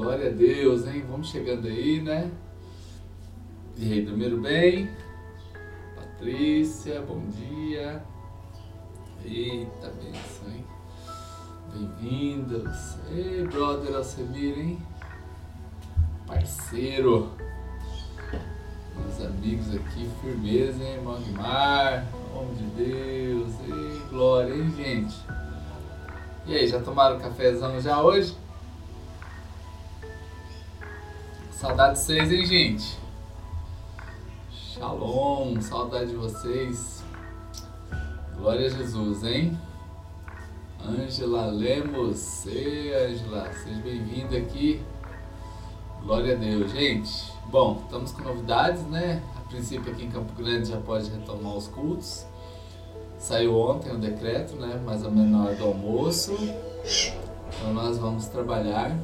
Glória a Deus, hein? Vamos chegando aí, né? E dormiram bem? Patrícia, bom dia. Eita, benção, hein? Bem-vindos. Ei, brother Alcemir, hein? Parceiro. Meus amigos aqui, firmeza, hein? Magmar, homem de Deus. Ei, glória, hein, gente? E aí, já tomaram cafezão já hoje? Saudade de vocês, hein, gente? Shalom, saudade de vocês. Glória a Jesus, hein? Ângela Lemos, ei Ângela, seja bem-vinda aqui. Glória a Deus, gente. Bom, estamos com novidades, né? A princípio aqui em Campo Grande já pode retomar os cultos. Saiu ontem o decreto, né? Mais ou menos na hora do almoço. Então nós vamos trabalhar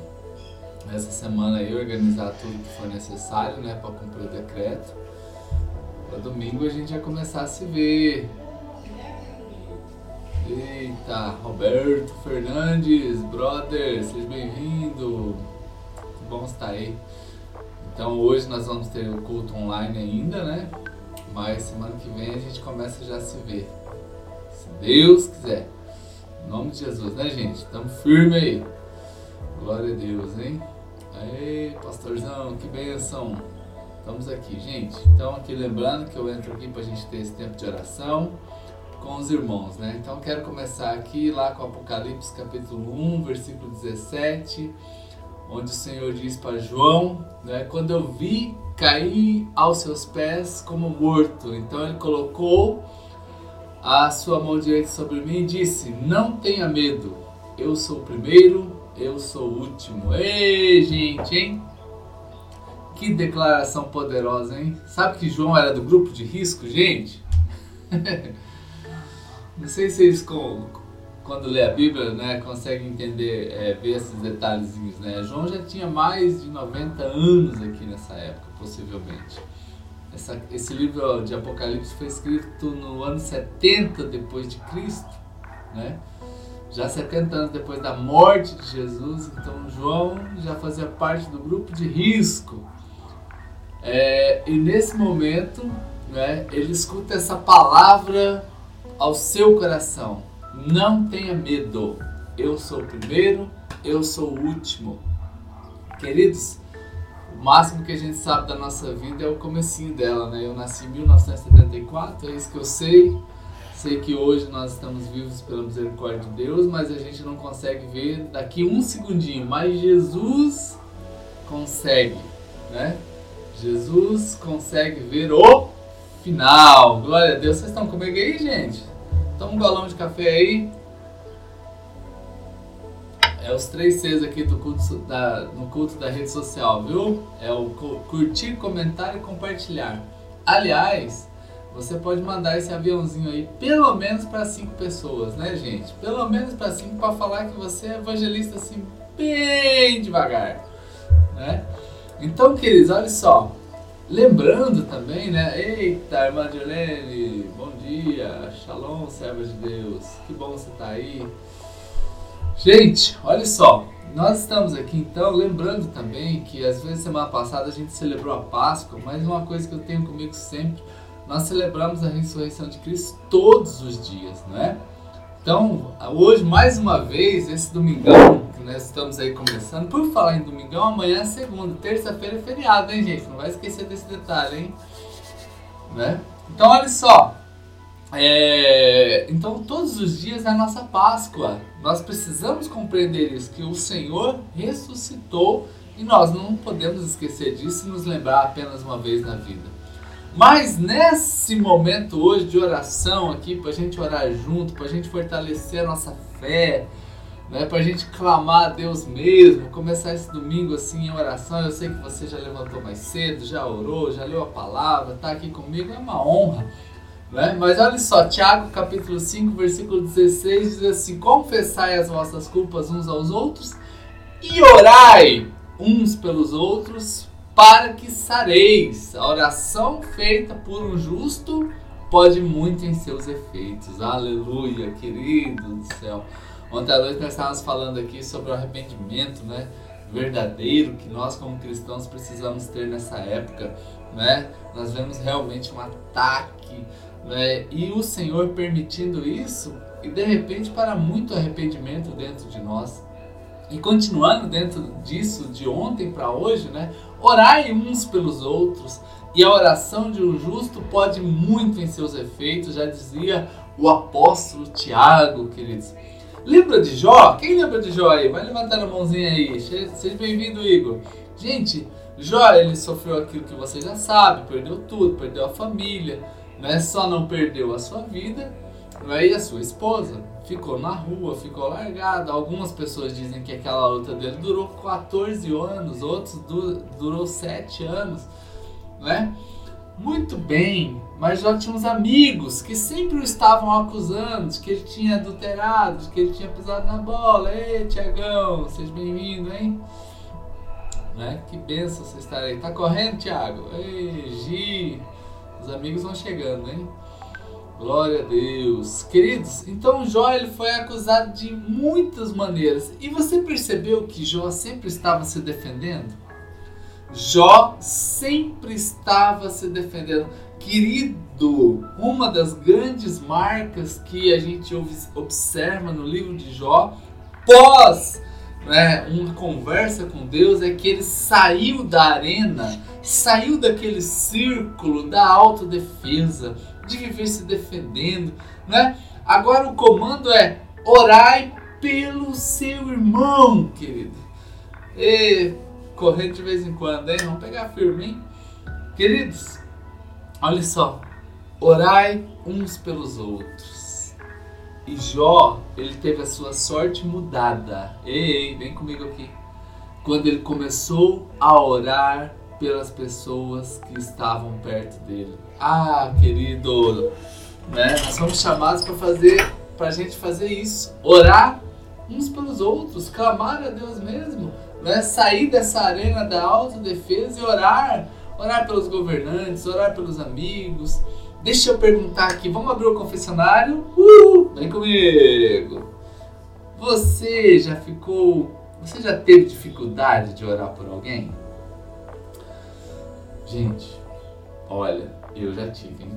essa semana aí, organizar tudo que for necessário, né? Para cumprir o decreto. Para domingo a gente vai começar a se ver. Eita, Roberto Fernandes, brother, seja bem-vindo. Que bom estar aí. Então hoje nós vamos ter o culto online ainda, né? Mas semana que vem a gente começa já a se ver. Se Deus quiser. Em nome de Jesus, né, gente? Estamos firme aí. Glória a Deus, hein? Aê, pastorzão, que benção. Estamos aqui, gente. Então, aqui lembrando que eu entro aqui para a gente ter esse tempo de oração com os irmãos, né? Então quero começar aqui lá com Apocalipse capítulo 1, versículo 17, onde o Senhor diz para João, né? Quando eu vi, caí aos seus pés como morto. Então ele colocou a sua mão direita sobre mim e disse: Não tenha medo, eu sou o primeiro, eu sou o último. Ei, gente, hein? Que declaração poderosa, hein? Sabe que João era do grupo de risco, gente? Não sei se vocês, quando lê a Bíblia, né, conseguem entender, é, ver esses detalhezinhos, né? João já tinha mais de 90 anos aqui nessa época, possivelmente. Essa, esse livro de Apocalipse foi escrito no ano 70 depois de Cristo, né? Já 70 anos depois da morte de Jesus, então João já fazia parte do grupo de risco. É, e nesse momento, né, ele escuta essa palavra ao seu coração: não tenha medo, eu sou o primeiro, eu sou o último. Queridos, o máximo que a gente sabe da nossa vida é o comecinho dela, né? Eu nasci em 1974, é isso que eu sei. Sei que hoje nós estamos vivos pela misericórdia de Deus, mas a gente não consegue ver daqui um segundinho. Mas Jesus consegue, né? Jesus consegue ver o final. Glória a Deus. Vocês estão comigo aí, gente? Toma um galão de café aí. É os três Cs aqui do culto da, no culto da rede social, viu? É o curtir, comentar e compartilhar. Aliás, você pode mandar esse aviãozinho aí pelo menos para cinco pessoas, né, gente? Pelo menos para cinco para falar que você é evangelista assim bem devagar, né? Então, queridos, olha só. Lembrando também, né? Eita, irmã Dilene, bom dia. Shalom, serva de Deus. Que bom você tá aí. Gente, olha só. Nós estamos aqui então, lembrando também que às vezes semana passada a gente celebrou a Páscoa, mas uma coisa que eu tenho comigo sempre, nós celebramos a ressurreição de Cristo todos os dias, não é? Então, hoje, mais uma vez, esse domingão, que nós estamos aí começando, por falar em domingão, amanhã é segunda, terça-feira é feriado, hein, gente? Não vai esquecer desse detalhe, hein? Né? Então, olha só. É... Então, todos os dias é a nossa Páscoa. Nós precisamos compreender isso, que o Senhor ressuscitou e nós não podemos esquecer disso e nos lembrar apenas uma vez na vida. Mas nesse momento hoje de oração aqui, para a gente orar junto, para a gente fortalecer a nossa fé, né, para a gente clamar a Deus mesmo, começar esse domingo assim em oração. Eu sei que você já levantou mais cedo, já orou, já leu a palavra, está aqui comigo, é uma honra. Né? Mas olha só, Tiago capítulo 5, versículo 16 diz assim: Confessai as vossas culpas uns aos outros e orai uns pelos outros para que sareis. A oração feita por um justo pode muito em seus efeitos. Aleluia, querido do céu. Ontem à noite nós estávamos falando aqui sobre o arrependimento, né? verdadeiro que nós como cristãos precisamos ter nessa época, né? Nós vemos realmente um ataque, né? E o Senhor permitindo isso e de repente para muito arrependimento dentro de nós. E continuando dentro disso de ontem para hoje, né? Orai uns pelos outros. E a oração de um justo pode muito em seus efeitos, já dizia o apóstolo Tiago, queridos. Lembra de Jó? Quem lembra de Jó aí? Vai levantar a mãozinha aí. Seja bem-vindo, Igor. Gente, Jó, ele sofreu aquilo que você já sabe, perdeu tudo, perdeu a família, não é só não perdeu a sua vida, e a sua esposa ficou na rua, ficou largada. Algumas pessoas dizem que aquela luta dele durou 14 anos, outros du durou 7 anos, né? Muito bem, mas já tinha uns amigos que sempre o estavam acusando de que ele tinha adulterado, de que ele tinha pisado na bola. Ei, Tiagão, seja bem-vindo, hein? Né? Que benção você estar aí. Tá correndo, Tiago? Ei, Gi. Os amigos vão chegando, hein? Glória a Deus. Queridos, então Jó ele foi acusado de muitas maneiras. E você percebeu que Jó sempre estava se defendendo? Jó sempre estava se defendendo. Querido, uma das grandes marcas que a gente observa no livro de Jó, pós né, uma conversa com Deus, é que ele saiu da arena, saiu daquele círculo da autodefesa, de viver se defendendo. Né? Agora o comando é orai pelo seu irmão, querido. E correr de vez em quando, hein? Vamos pegar firme, hein? Queridos, olha só. Orai uns pelos outros. E Jó, ele teve a sua sorte mudada. Ei, ei, vem comigo aqui. Quando ele começou a orar pelas pessoas que estavam perto dele. Ah, querido, né? Nós somos chamados para fazer, para a gente fazer isso, orar uns pelos outros, clamar a Deus mesmo né? sair dessa arena da autodefesa e orar, orar pelos governantes, orar pelos amigos. Deixa eu perguntar aqui, vamos abrir o confessionário? Uh, vem comigo! Você já ficou, você já teve dificuldade de orar por alguém? Gente, olha, eu já tive, hein?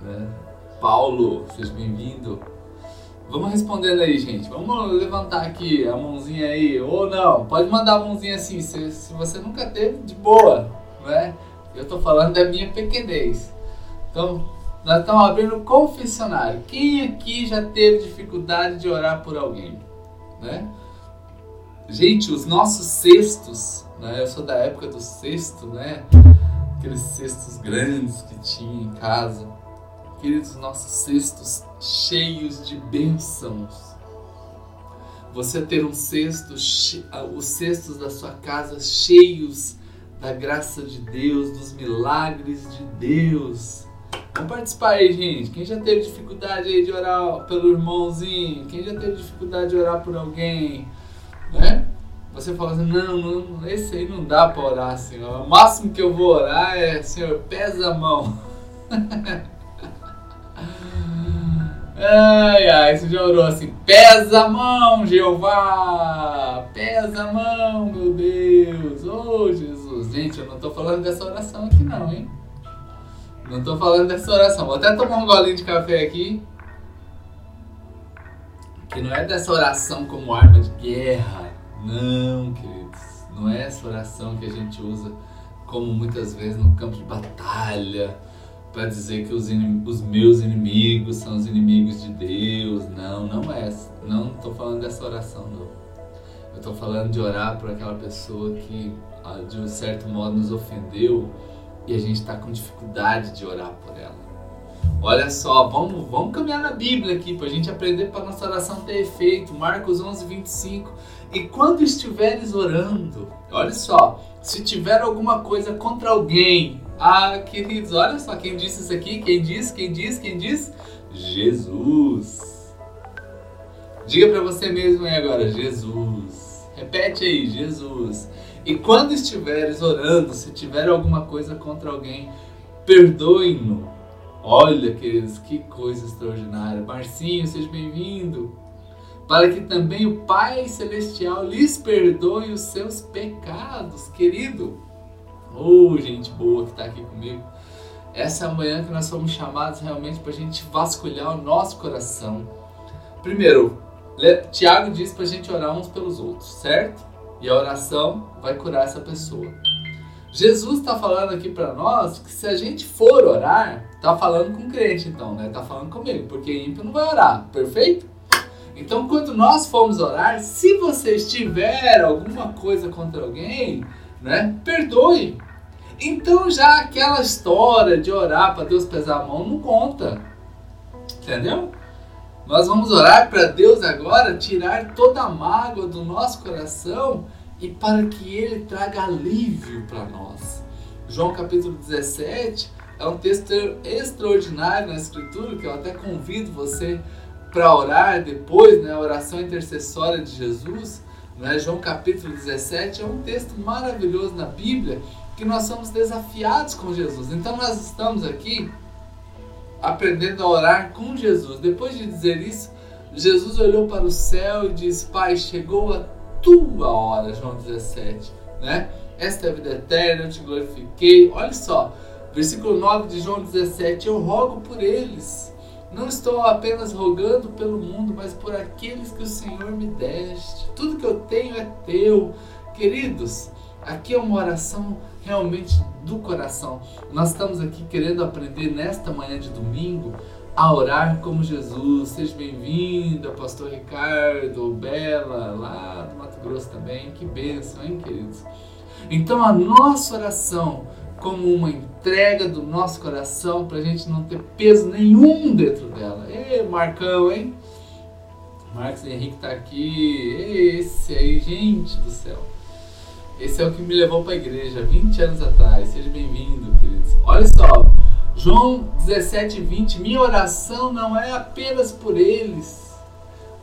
Né? Paulo, seja bem-vindo. Vamos respondendo aí, gente. Vamos levantar aqui a mãozinha aí. Ou não, pode mandar a mãozinha assim, se, se você nunca teve, de boa, né? Eu tô falando da minha pequenez. Então, nós estamos abrindo o confessionário. Quem aqui já teve dificuldade de orar por alguém? Né? Gente, os nossos cestos, né? Eu sou da época do cesto, né? Aqueles cestos grandes que tinha em casa. Queridos, nossos cestos cheios de bênçãos. Você ter um cesto, ah, os cestos da sua casa cheios da graça de Deus, dos milagres de Deus. Vamos participar aí, gente. Quem já teve dificuldade aí de orar pelo irmãozinho? Quem já teve dificuldade de orar por alguém? Né? Você fala assim, não, não esse aí não dá para orar, Senhor. O máximo que eu vou orar é, Senhor, pesa a mão. Ai, ai, você já orou assim, pesa a mão, Jeová, pesa a mão, meu Deus, oh Jesus. Gente, eu não tô falando dessa oração aqui não, hein? Não tô falando dessa oração. Vou até tomar um golinho de café aqui. Que não é dessa oração como arma de guerra. Não, queridos. Não é essa oração que a gente usa como muitas vezes no campo de batalha para dizer que os, os, meus inimigos são os inimigos de Deus. Não, não é. Não estou falando dessa oração, não. Eu estou falando de orar por aquela pessoa que, ah, de um certo modo, nos ofendeu e a gente está com dificuldade de orar por ela. Olha só, vamos, vamos caminhar na Bíblia aqui para a gente aprender para nossa oração ter efeito. Marcos 11, 25. E quando estiveres orando, olha só, se tiver alguma coisa contra alguém, ah, queridos, olha só quem disse isso aqui, quem disse, quem disse, quem disse? Jesus. Diga para você mesmo aí agora, Jesus. Repete aí, Jesus. E quando estiveres orando, se tiver alguma coisa contra alguém, perdoe-no. Olha, queridos, que coisa extraordinária. Marcinho, seja bem-vindo. para que também o Pai Celestial lhes perdoe os seus pecados, querido. Oh, gente boa que está aqui comigo. Essa é a manhã que nós fomos chamados realmente para a gente vasculhar o nosso coração. Primeiro, Tiago diz para a gente orar uns pelos outros, certo? E a oração vai curar essa pessoa. Jesus está falando aqui para nós que se a gente for orar, está falando com crente então, né? Está falando comigo, porque ímpio não vai orar, perfeito? Então, quando nós formos orar, se você tiver alguma coisa contra alguém, né, perdoe. Então, já aquela história de orar para Deus pesar a mão não conta. Entendeu? Nós vamos orar para Deus agora tirar toda a mágoa do nosso coração e para que Ele traga alívio para nós. João capítulo 17 é um texto extraordinário na Escritura que eu até convido você para orar depois, né, a oração intercessória de Jesus, né, João capítulo 17, é um texto maravilhoso na Bíblia que nós somos desafiados com Jesus. Então nós estamos aqui aprendendo a orar com Jesus. Depois de dizer isso, Jesus olhou para o céu e disse: Pai, chegou a tua hora, João 17, né? Esta é a vida eterna, eu te glorifiquei. Olha só, versículo 9 de João 17: Eu rogo por eles não estou apenas rogando pelo mundo, mas por aqueles que o Senhor me deste. Tudo que eu tenho é teu. Queridos, aqui é uma oração realmente do coração. Nós estamos aqui querendo aprender nesta manhã de domingo a orar como Jesus. Seja bem-vindo, Pastor Ricardo, Bela, lá do Grosso também. Que bênção, hein, queridos? Então, a nossa oração como uma entrega do nosso coração para a gente não ter peso nenhum dentro dela. Ê, Marcão, hein? Marcos Henrique tá aqui. Esse aí, gente do céu. Esse é o que me levou para a igreja 20 anos atrás. Seja bem-vindo, queridos. Olha só, João 17, 20. Minha oração não é apenas por eles.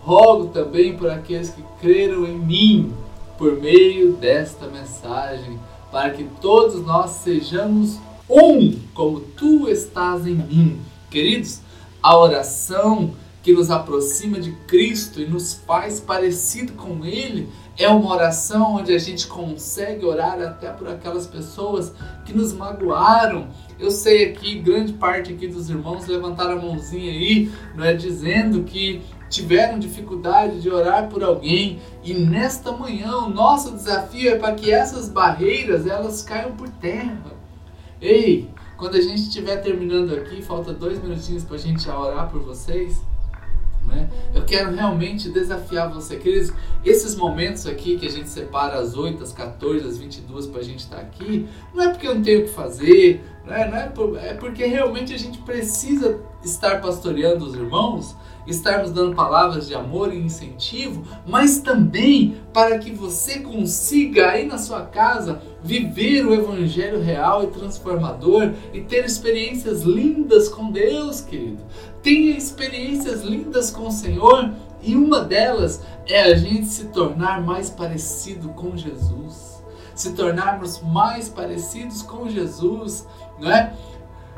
Rogo também por aqueles que creram em mim por meio desta mensagem para que todos nós sejamos um, como tu estás em mim. Queridos, a oração que nos aproxima de Cristo e nos faz parecido com Ele é uma oração onde a gente consegue orar até por aquelas pessoas que nos magoaram. Eu sei aqui, grande parte aqui dos irmãos levantaram a mãozinha aí, não é dizendo que tiveram dificuldade de orar por alguém e nesta manhã o nosso desafio é para que essas barreiras elas caiam por terra. Ei, quando a gente estiver terminando aqui, falta dois minutinhos para a gente orar por vocês. Né? Eu quero realmente desafiar você, queridos. Esses momentos aqui que a gente separa às 8, às 14, às 22 para a gente estar tá aqui, não é porque eu não tenho o que fazer, não é, não é, por, é porque realmente a gente precisa estar pastoreando os irmãos estarmos dando palavras de amor e incentivo, mas também para que você consiga aí na sua casa viver o evangelho real e transformador e ter experiências lindas com Deus, querido. Tenha experiências lindas com o Senhor e uma delas é a gente se tornar mais parecido com Jesus. Se tornarmos mais parecidos com Jesus, não é?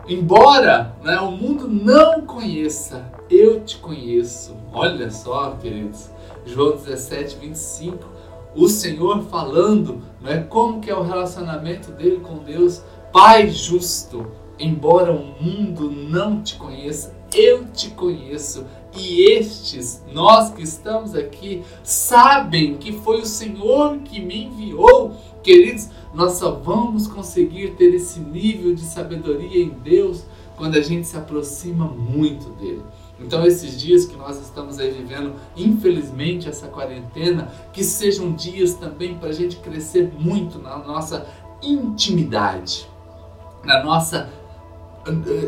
Embora né, o mundo não conheça, eu te conheço. Olha só, queridos. João 17, 25. O Senhor falando né, como que é o relacionamento dele com Deus. Pai justo, embora o mundo não te conheça, eu te conheço. E estes, nós que estamos aqui, sabem que foi o Senhor que me enviou. Queridos, nós só vamos conseguir ter esse nível de sabedoria em Deus quando a gente se aproxima muito dele. Então, esses dias que nós estamos aí vivendo, infelizmente, essa quarentena, que sejam dias também para a gente crescer muito na nossa intimidade, na nossa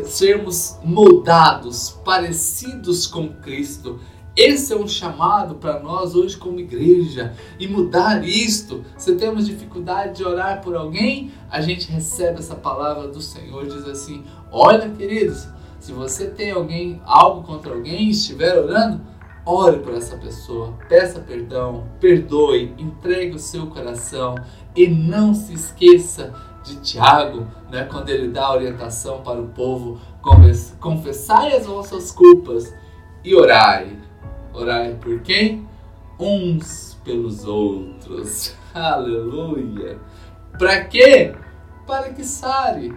sermos moldados, parecidos com Cristo. Esse é um chamado para nós hoje como igreja. E mudar isto. Se temos dificuldade de orar por alguém, a gente recebe essa palavra do Senhor, diz assim: "Olha, queridos, se você tem alguém algo contra alguém, estiver orando, ore por essa pessoa, peça perdão, perdoe, entregue o seu coração e não se esqueça de Tiago, né, quando ele dá a orientação para o povo, confessai as vossas culpas e orai. Orai por quem? uns pelos outros. Aleluia! Para quê? Para que sare.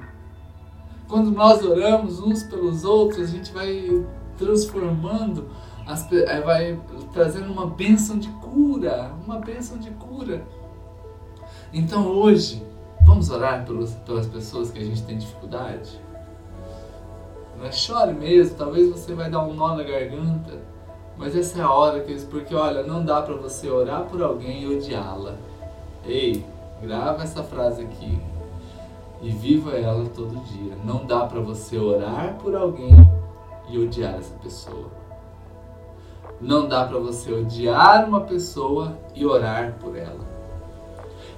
Quando nós oramos uns pelos outros, a gente vai transformando, as, eh, vai trazendo uma bênção de cura, uma bênção de cura. Então hoje, vamos orar pelos, pelas pessoas que a gente tem dificuldade? É chore mesmo, talvez você vai dar um nó na garganta, mas essa é a hora que porque olha, não dá para você orar por alguém e odiá-la. Ei, grava essa frase aqui e viva ela todo dia. Não dá para você orar por alguém e odiar essa pessoa. Não dá para você odiar uma pessoa e orar por ela.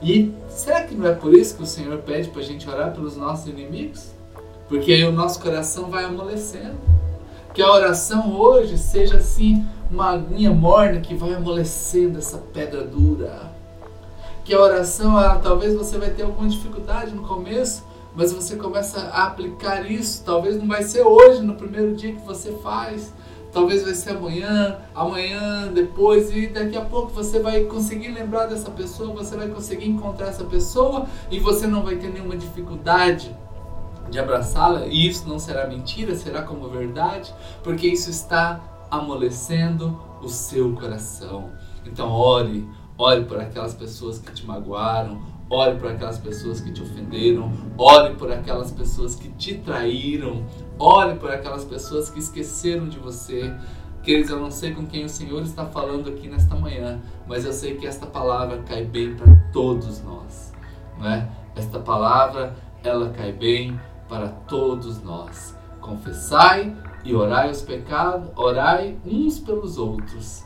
E será que não é por isso que o Senhor pede para a gente orar pelos nossos inimigos? Porque aí o nosso coração vai amolecendo. Que a oração hoje seja assim uma aguinha morna que vai amolecendo essa pedra dura. Que a oração, ela, talvez você vai ter alguma dificuldade no começo, mas você começa a aplicar isso. Talvez não vai ser hoje, no primeiro dia que você faz, talvez vai ser amanhã, amanhã, depois, e daqui a pouco você vai conseguir lembrar dessa pessoa, você vai conseguir encontrar essa pessoa e você não vai ter nenhuma dificuldade de abraçá-la, e isso não será mentira, será como verdade, porque isso está amolecendo o seu coração. Então ore, ore por aquelas pessoas que te magoaram, ore por aquelas pessoas que te ofenderam, ore por aquelas pessoas que te traíram, ore por aquelas pessoas que esqueceram de você. Queridos, eu não sei com quem o Senhor está falando aqui nesta manhã, mas eu sei que esta palavra cai bem para todos nós, né? Esta palavra, ela cai bem para todos nós. Confessai e orai os pecados, orai uns pelos outros.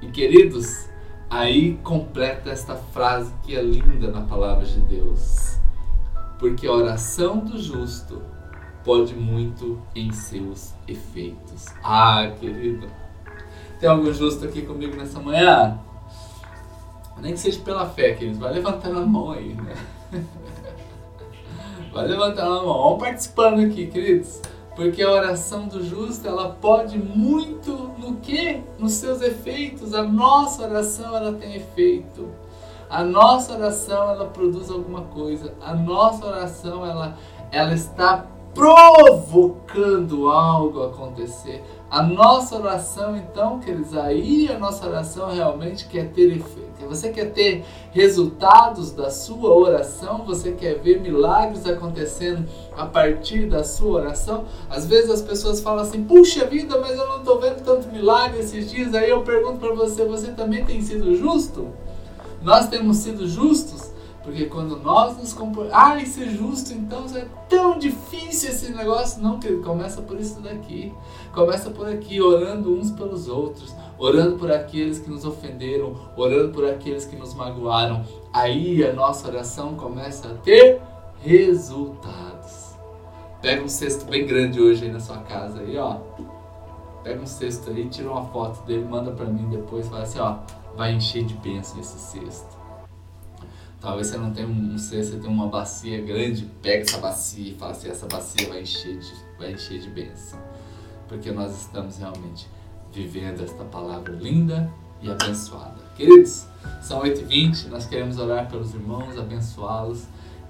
E queridos, aí completa esta frase que é linda na palavra de Deus. Porque a oração do justo pode muito em seus efeitos. Ah, querido, tem algum justo aqui comigo nessa manhã? Nem que seja pela fé, queridos, vai levantando a mão aí, né? Vai levantando a mão, vamos participando aqui, queridos. Porque a oração do justo, ela pode muito no que? Nos seus efeitos. A nossa oração, ela tem efeito. A nossa oração, ela produz alguma coisa. A nossa oração, ela, ela está provocando algo acontecer. A nossa oração, então, queridos, aí a nossa oração realmente quer ter efeito. Você quer ter resultados da sua oração? Você quer ver milagres acontecendo a partir da sua oração? Às vezes as pessoas falam assim: puxa vida, mas eu não estou vendo tanto milagre esses dias. Aí eu pergunto para você: você também tem sido justo? Nós temos sido justos? Porque quando nós nos comportamos. Ai, ser justo, então é tão difícil esse negócio. Não, querido, começa por isso daqui. Começa por aqui, orando uns pelos outros, orando por aqueles que nos ofenderam, orando por aqueles que nos magoaram. Aí a nossa oração começa a ter resultados. Pega um cesto bem grande hoje aí na sua casa aí, ó. Pega um cesto aí, tira uma foto dele, manda para mim depois, fala assim, ó, vai encher de bênção esse cesto. Talvez você não tenha um, cesto, você tem uma bacia grande, pega essa bacia e fala assim, essa bacia vai encher de, vai encher de bênção. Porque nós estamos realmente vivendo esta palavra linda e abençoada. Queridos, são 8h20, nós queremos orar pelos irmãos, abençoá-los.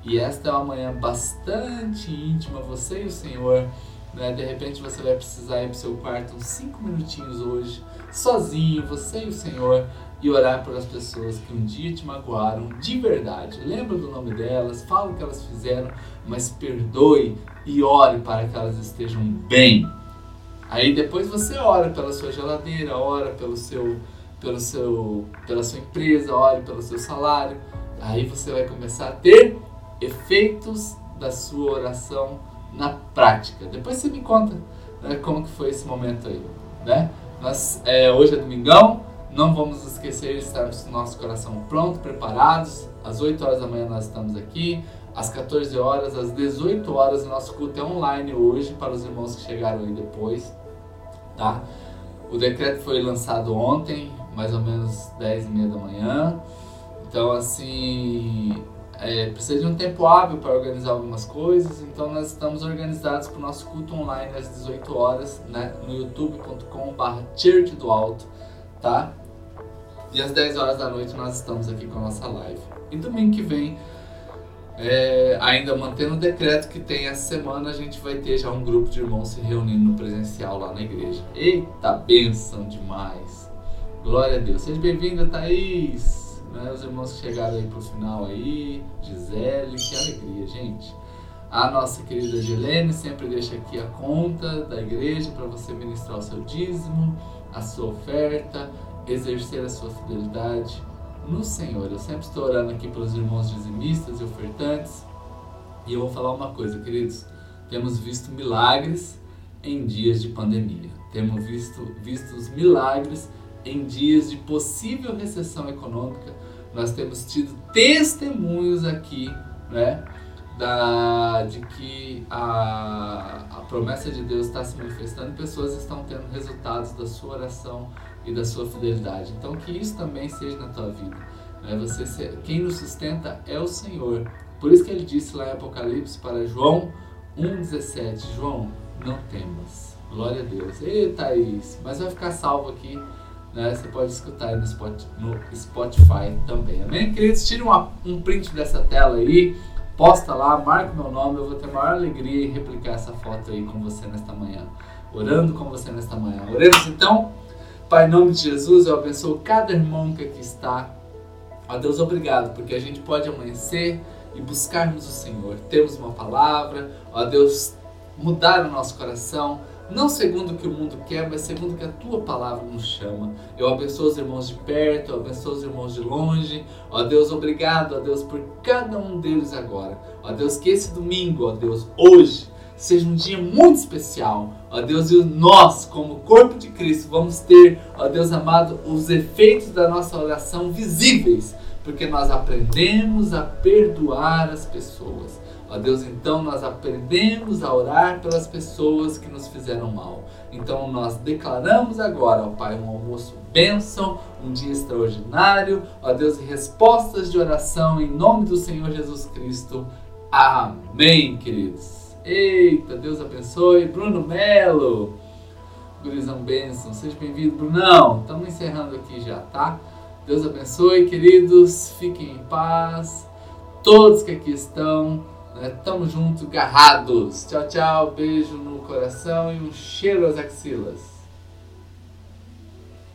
E esta é uma manhã bastante íntima, você e o Senhor. Né? De repente você vai precisar ir para o seu quarto uns 5 minutinhos hoje, sozinho, você e o Senhor e orar por as pessoas que um dia te magoaram de verdade. Lembra do nome delas, fala o que elas fizeram, mas perdoe e ore para que elas estejam bem. Aí depois você ora pela sua geladeira, ora pelo seu, pelo seu, pela sua empresa, ore pelo seu salário. Aí você vai começar a ter efeitos da sua oração na prática. Depois você me conta né, como que foi esse momento aí, né? Nós, é, hoje é domingão, não vamos esquecer de com o nosso coração pronto, preparados. Às 8 horas da manhã nós estamos aqui. Às 14 horas, às 18 horas, nosso culto é online hoje para os irmãos que chegaram aí depois. Tá? O decreto foi lançado ontem, mais ou menos 10 e meia da manhã. Então, assim, é, precisa de um tempo hábil para organizar algumas coisas. Então, nós estamos organizados para o nosso culto online às 18 horas, né, no youtube.com/church do alto, tá? E às 10 horas da noite nós estamos aqui com a nossa live. E domingo que vem, é, ainda mantendo o decreto que tem essa semana, a gente vai ter já um grupo de irmãos se reunindo no presencial lá na igreja. Eita, bênção demais! Glória a Deus. Seja bem-vinda, Thaís! Né, os irmãos que chegaram aí pro final aí, Gisele, que alegria, gente. A nossa querida Gelene sempre deixa aqui a conta da igreja para você ministrar o seu dízimo, a sua oferta, exercer a sua fidelidade no Senhor. Eu sempre estou orando aqui pelos irmãos dizimistas e ofertantes. E eu vou falar uma coisa, queridos. Temos visto milagres em dias de pandemia. Temos visto, visto os milagres em dias de possível recessão econômica. Nós temos tido testemunhos aqui, né? da, de que a, a promessa de Deus está se manifestando pessoas estão tendo resultados da sua oração e da sua fidelidade. Então que isso também seja na tua vida. Né? Você ser, quem nos sustenta é o Senhor. Por isso que ele disse lá em Apocalipse para João 1,17, João, não temas. Glória a Deus. Ei, Thaís, mas vai ficar salvo aqui. Né? Você pode escutar aí no Spotify também. Amém? Queridos, tire uma, um print dessa tela aí posta lá, marca meu nome, eu vou ter a maior alegria em replicar essa foto aí com você nesta manhã. Orando com você nesta manhã. Oremos então. Pai, em nome de Jesus, eu abençoo cada irmão que aqui está. Ó Deus, obrigado, porque a gente pode amanhecer e buscarmos o Senhor. Temos uma palavra, ó Deus, mudar o nosso coração não segundo o que o mundo quer, mas segundo o que a tua palavra nos chama. Eu abençoo os irmãos de perto, eu abençoo os irmãos de longe. Ó Deus, obrigado, ó Deus, por cada um deles agora. Ó Deus, que esse domingo, ó Deus, hoje, seja um dia muito especial. Ó Deus, e nós, como corpo de Cristo, vamos ter, ó Deus amado, os efeitos da nossa oração visíveis, porque nós aprendemos a perdoar as pessoas. Ó Deus, então nós aprendemos a orar pelas pessoas que nos fizeram mal. Então nós declaramos agora, ó Pai, um almoço bênção, um dia extraordinário, ó Deus, respostas de oração em nome do Senhor Jesus Cristo. Amém, queridos. Eita, Deus abençoe. Bruno Melo, gurizão bênção, seja bem-vindo, Brunão. Estamos encerrando aqui já, tá? Deus abençoe, queridos. Fiquem em paz. Todos que aqui estão. Né? Tamo junto, garrados. Tchau, tchau. Beijo no coração e um cheiro às axilas.